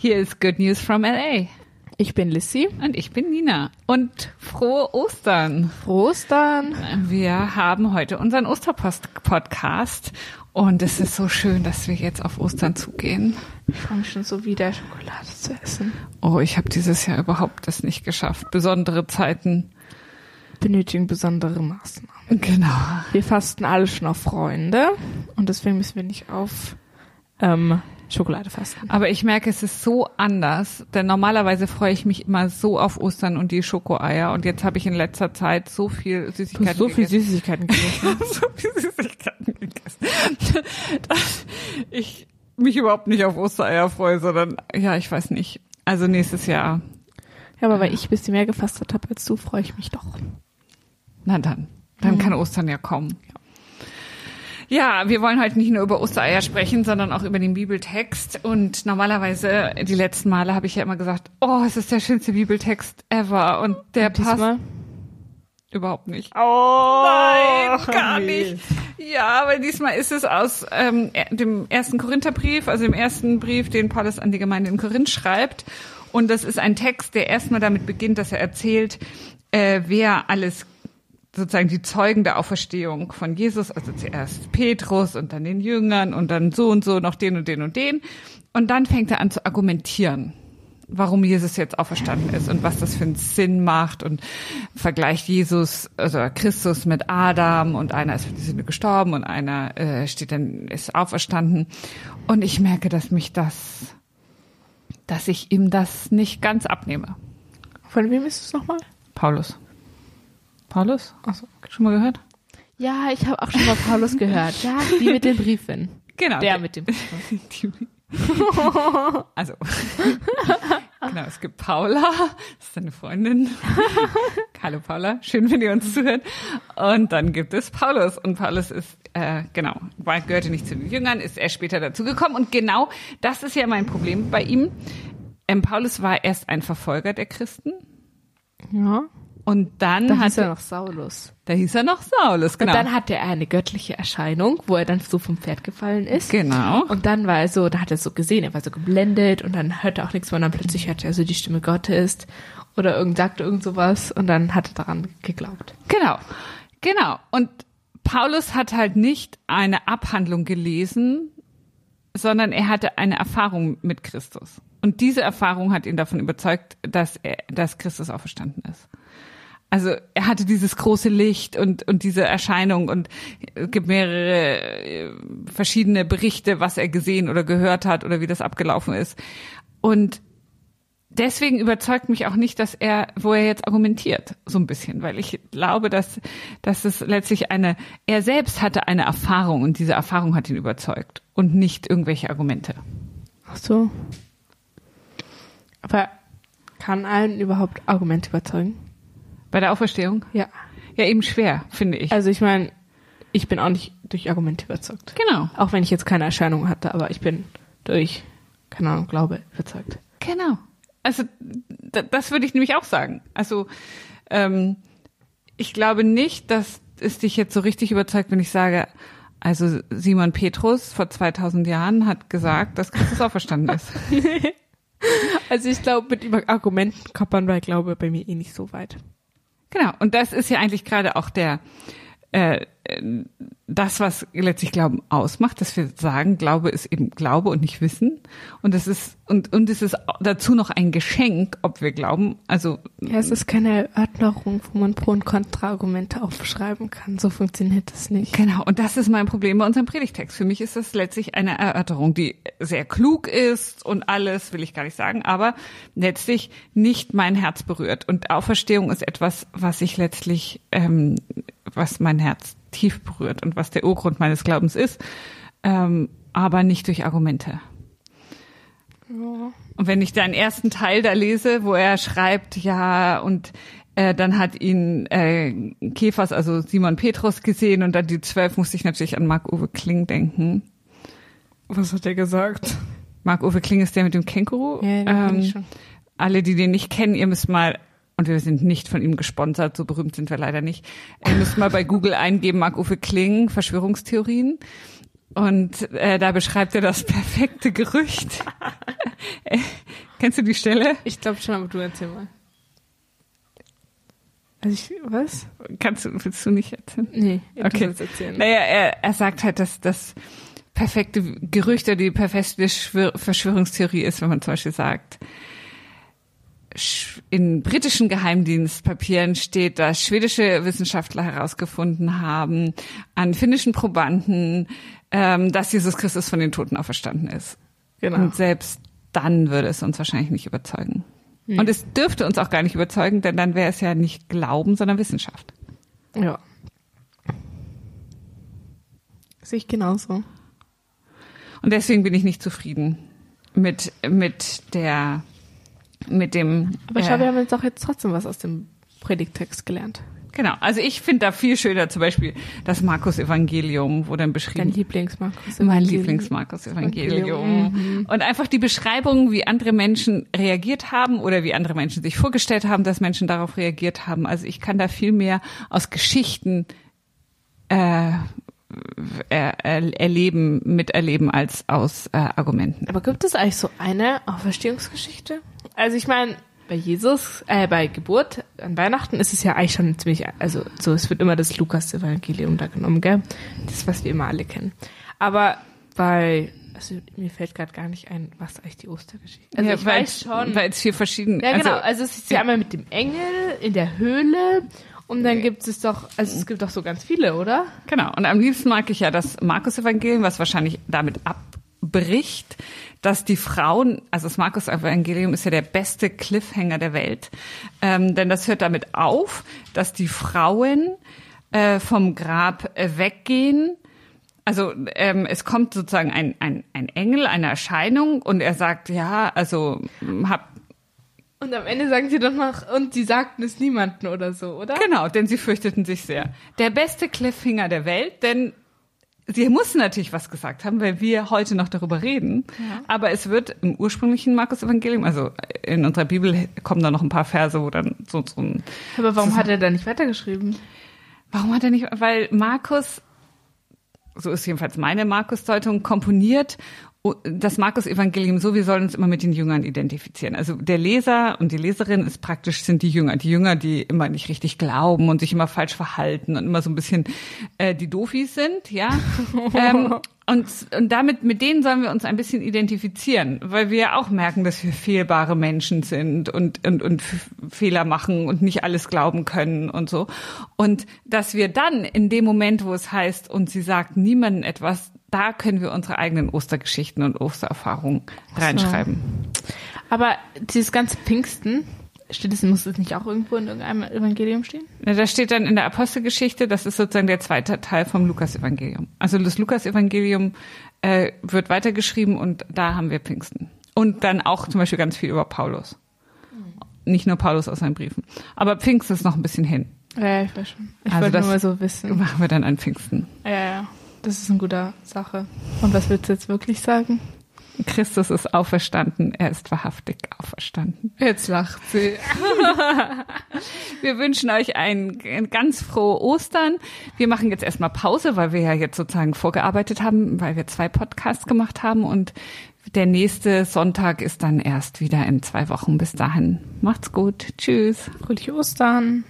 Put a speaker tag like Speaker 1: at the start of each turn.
Speaker 1: Hier ist Good News from LA.
Speaker 2: Ich bin Lissy.
Speaker 1: Und ich bin Nina. Und frohe Ostern.
Speaker 2: Frohe Ostern.
Speaker 1: Wir haben heute unseren Osterpost-Podcast. Und es ist so schön, dass wir jetzt auf Ostern zugehen.
Speaker 2: Ich freue mich schon so wieder, Schokolade zu essen.
Speaker 1: Oh, ich habe dieses Jahr überhaupt das nicht geschafft. Besondere Zeiten.
Speaker 2: Benötigen besondere Maßnahmen.
Speaker 1: Genau.
Speaker 2: Wir fasten alle schon auf Freunde. Und deswegen müssen wir nicht auf ähm, Schokolade fasten.
Speaker 1: Aber ich merke, es ist so anders, denn normalerweise freue ich mich immer so auf Ostern und die Schokoeier und jetzt habe ich in letzter Zeit so viel Süßigkeiten
Speaker 2: so viel
Speaker 1: gegessen.
Speaker 2: Süßigkeiten gegessen.
Speaker 1: so viel Süßigkeiten gegessen, dass ich mich überhaupt nicht auf Ostereier freue, sondern ja, ich weiß nicht. Also nächstes Jahr.
Speaker 2: Ja, aber weil ich ein bisschen mehr gefastet habe als du, freue ich mich doch.
Speaker 1: Na dann, dann kann Ostern ja kommen. Ja, wir wollen heute nicht nur über Ostereier sprechen, sondern auch über den Bibeltext. Und normalerweise, die letzten Male habe ich ja immer gesagt, oh, es ist der schönste Bibeltext ever. Und der
Speaker 2: Und
Speaker 1: passt überhaupt nicht.
Speaker 2: Oh,
Speaker 1: Nein, gar nicht. Ja, weil diesmal ist es aus ähm, dem ersten Korintherbrief, also dem ersten Brief, den Paulus an die Gemeinde in Korinth schreibt. Und das ist ein Text, der erstmal damit beginnt, dass er erzählt, äh, wer alles sozusagen die Zeugen der Auferstehung von Jesus, also zuerst Petrus und dann den Jüngern und dann so und so noch den und den und den. Und dann fängt er an zu argumentieren, warum Jesus jetzt auferstanden ist und was das für einen Sinn macht und vergleicht Jesus, also Christus mit Adam und einer ist für die Sünde gestorben und einer äh, steht dann, ist auferstanden. Und ich merke, dass mich das, dass ich ihm das nicht ganz abnehme.
Speaker 2: Von wem ist es nochmal?
Speaker 1: Paulus. Paulus?
Speaker 2: Achso.
Speaker 1: Schon mal gehört?
Speaker 2: Ja, ich habe auch schon mal Paulus gehört. Ja, die mit den Briefen.
Speaker 1: Genau.
Speaker 2: Der mit dem Briefen.
Speaker 1: Also, genau, es gibt Paula, das ist deine Freundin. Hallo Paula, schön, wenn ihr uns zuhört. Und dann gibt es Paulus. Und Paulus ist, äh, genau, war, gehörte nicht zu den Jüngern, ist erst später dazugekommen. Und genau das ist ja mein Problem bei ihm. Ähm, Paulus war erst ein Verfolger der Christen.
Speaker 2: Ja.
Speaker 1: Und dann
Speaker 2: Da
Speaker 1: hat
Speaker 2: hieß er noch Saulus.
Speaker 1: da hieß er noch Saulus, genau.
Speaker 2: Und dann hatte er eine göttliche Erscheinung, wo er dann so vom Pferd gefallen ist.
Speaker 1: genau.
Speaker 2: Und dann war er so, da hat er so gesehen, er war so geblendet und dann hörte er auch nichts mehr und dann plötzlich hörte er so die Stimme Gottes oder irgend sagte irgend sowas und dann hat er daran geglaubt.
Speaker 1: Genau, genau. Und Paulus hat halt nicht eine Abhandlung gelesen, sondern er hatte eine Erfahrung mit Christus. Und diese Erfahrung hat ihn davon überzeugt, dass er, dass Christus auferstanden ist. Also er hatte dieses große Licht und, und diese Erscheinung und es gibt mehrere äh, verschiedene Berichte, was er gesehen oder gehört hat oder wie das abgelaufen ist. Und deswegen überzeugt mich auch nicht, dass er, wo er jetzt argumentiert, so ein bisschen, weil ich glaube, dass, dass es letztlich eine, er selbst hatte eine Erfahrung und diese Erfahrung hat ihn überzeugt und nicht irgendwelche Argumente.
Speaker 2: Ach so. Aber kann einen überhaupt Argumente überzeugen?
Speaker 1: Bei der Auferstehung?
Speaker 2: Ja.
Speaker 1: Ja, eben schwer, finde ich.
Speaker 2: Also ich meine, ich bin auch nicht durch Argumente überzeugt.
Speaker 1: genau,
Speaker 2: Auch wenn ich jetzt keine Erscheinung hatte, aber ich bin durch, keine Ahnung, Glaube überzeugt.
Speaker 1: genau. Also da, das würde ich nämlich auch sagen. Also ähm, ich glaube nicht, dass es dich jetzt so richtig überzeugt, wenn ich sage, also Simon Petrus vor 2000 Jahren hat gesagt, dass Christus auferstanden ist.
Speaker 2: Also ich glaube, mit über Argumenten kommt man bei Glaube bei mir eh nicht so weit.
Speaker 1: Genau, und das ist ja eigentlich gerade auch der äh, das, was letztlich Glauben ausmacht, dass wir sagen, Glaube ist eben Glaube und nicht Wissen. Und es ist und und es ist dazu noch ein Geschenk, ob wir glauben. Also
Speaker 2: Ja, es ist keine Erörterung, wo man Pro- und Kontraargumente aufschreiben kann. So funktioniert das nicht.
Speaker 1: Genau, und das ist mein Problem bei unserem Predigtext. Für mich ist das letztlich eine Erörterung, die sehr klug ist und alles, will ich gar nicht sagen, aber letztlich nicht mein Herz berührt. Und Auferstehung ist etwas, was ich letztlich, ähm, was mein Herz tief berührt und was der Urgrund meines Glaubens ist, ähm, aber nicht durch Argumente. Und wenn ich den ersten Teil da lese, wo er schreibt, ja, und äh, dann hat ihn äh, Käfers, also Simon Petrus gesehen und dann die zwölf, musste ich natürlich an Marc-Uwe Kling denken.
Speaker 2: Was hat er gesagt?
Speaker 1: Marc-Uwe Kling ist der mit dem Känguru.
Speaker 2: Ja, den kenn ich schon.
Speaker 1: Alle, die den nicht kennen, ihr müsst mal, und wir sind nicht von ihm gesponsert, so berühmt sind wir leider nicht, ihr müsst mal bei Google eingeben, Marc-Uwe Kling, Verschwörungstheorien. Und äh, da beschreibt er das perfekte Gerücht. Kennst du die Stelle?
Speaker 2: Ich glaube schon, aber du erzähl mal. Also ich, was?
Speaker 1: Kannst du, willst du nicht erzählen?
Speaker 2: Nee,
Speaker 1: Okay.
Speaker 2: du sollst erzählen.
Speaker 1: Naja, er, er sagt halt, dass das perfekte Gerücht oder die perfekte Schwör- Verschwörungstheorie ist, wenn man zum Beispiel sagt, in britischen Geheimdienstpapieren steht, dass schwedische Wissenschaftler herausgefunden haben, an finnischen Probanden, ähm, dass Jesus Christus von den Toten auferstanden ist.
Speaker 2: Genau.
Speaker 1: Und selbst dann würde es uns wahrscheinlich nicht überzeugen. Und es dürfte uns auch gar nicht überzeugen, denn dann wäre es ja nicht Glauben, sondern Wissenschaft.
Speaker 2: Ja. Sehe ich genauso.
Speaker 1: Und deswegen bin ich nicht zufrieden mit, mit der, mit dem.
Speaker 2: Aber
Speaker 1: äh,
Speaker 2: schau, wir haben jetzt auch jetzt trotzdem was aus dem Predigtext gelernt.
Speaker 1: Genau. Also ich finde da viel schöner zum Beispiel das Markus-Evangelium, wo dann
Speaker 2: Dein
Speaker 1: beschrieben
Speaker 2: Lieblings-Markus.
Speaker 1: mein Lieblings-Markus-Evangelium. Und einfach die Beschreibung, wie andere Menschen reagiert haben oder wie andere Menschen sich vorgestellt haben, dass Menschen darauf reagiert haben. Also ich kann da viel mehr aus Geschichten äh, er, er, erleben, miterleben als aus äh, Argumenten.
Speaker 2: Aber gibt es eigentlich so eine Auferstehungsgeschichte? Also ich meine, bei Jesus, äh, bei Geburt an Weihnachten ist es ja eigentlich schon ziemlich, also so, es wird immer das Lukas-Evangelium da genommen, gell? Das, was wir immer alle kennen. Aber bei, also mir fällt gerade gar nicht ein, was eigentlich die Ostergeschichte Also
Speaker 1: ja,
Speaker 2: ich weiß schon.
Speaker 1: Weil es vier verschiedene.
Speaker 2: ja, genau.
Speaker 1: Also,
Speaker 2: Also es ist ja
Speaker 1: ja.
Speaker 2: einmal mit dem Engel in der Höhle und dann gibt es doch, also es gibt doch so ganz viele, oder?
Speaker 1: Genau. Und am liebsten mag ich ja das Markus-Evangelium, was wahrscheinlich damit abbricht, dass die Frauen, also das Markus-Evangelium ist ja der beste Cliffhanger der Welt, ähm, denn das hört damit auf, dass die Frauen äh, vom Grab äh, weggehen. Also ähm, es kommt sozusagen ein, ein, ein Engel, eine Erscheinung und er sagt, ja, also hab
Speaker 2: Und am Ende sagen sie doch noch, und sie sagten es niemanden oder so, oder?
Speaker 1: Genau, denn sie fürchteten sich sehr. Der beste Cliffhanger der Welt, denn sie mussten natürlich was gesagt haben, weil wir heute noch darüber reden. Aber es wird im ursprünglichen Markus-Evangelium, also in unserer Bibel kommen da noch ein paar Verse, wo dann so, so ein,
Speaker 2: Aber warum hat er da nicht weitergeschrieben?
Speaker 1: warum hat er nicht, weil Markus, so ist jedenfalls meine Markus-Deutung, komponiert das Markus-Evangelium so, wir sollen uns immer mit den Jüngern identifizieren. Also der Leser und die Leserin ist praktisch, sind die Jünger. Die Jünger, die immer nicht richtig glauben und sich immer falsch verhalten und immer so ein bisschen äh, die Dofis sind, ja. ähm, und, und damit, mit denen sollen wir uns ein bisschen identifizieren, weil wir ja auch merken, dass wir fehlbare Menschen sind und, und, und Fehler machen und nicht alles glauben können und so. Und dass wir dann in dem Moment, wo es heißt, und sie sagt niemandem etwas, da können wir unsere eigenen Ostergeschichten und Ostererfahrungen reinschreiben.
Speaker 2: Aber dieses ganze Pfingsten, steht es, muss es nicht auch irgendwo in irgendeinem Evangelium stehen?
Speaker 1: Ja, Das steht dann in der Apostelgeschichte, das ist sozusagen der zweite Teil vom Lukas-Evangelium. Also das Lukas-Evangelium äh, wird weitergeschrieben und da haben wir Pfingsten. Und dann auch zum Beispiel ganz viel über Paulus. Nicht nur Paulus aus seinen Briefen. Aber Pfingsten ist noch ein bisschen hin.
Speaker 2: Ja, ich weiß schon. Ich
Speaker 1: Also
Speaker 2: wollte
Speaker 1: das-
Speaker 2: nur mal so wissen.
Speaker 1: Machen wir dann an Pfingsten.
Speaker 2: Ja, ja, das ist eine gute Sache. Und was willst du jetzt wirklich sagen?
Speaker 1: Christus ist auferstanden, er ist wahrhaftig auferstanden.
Speaker 2: Jetzt lacht sie.
Speaker 1: Wir wünschen euch ein, ein ganz frohe Ostern. Wir machen jetzt erstmal Pause, weil wir ja jetzt sozusagen vorgearbeitet haben, weil wir zwei Podcasts gemacht haben und der nächste Sonntag ist dann erst wieder in zwei Wochen. Bis dahin macht's gut. Tschüss.
Speaker 2: Fröhliche Ostern.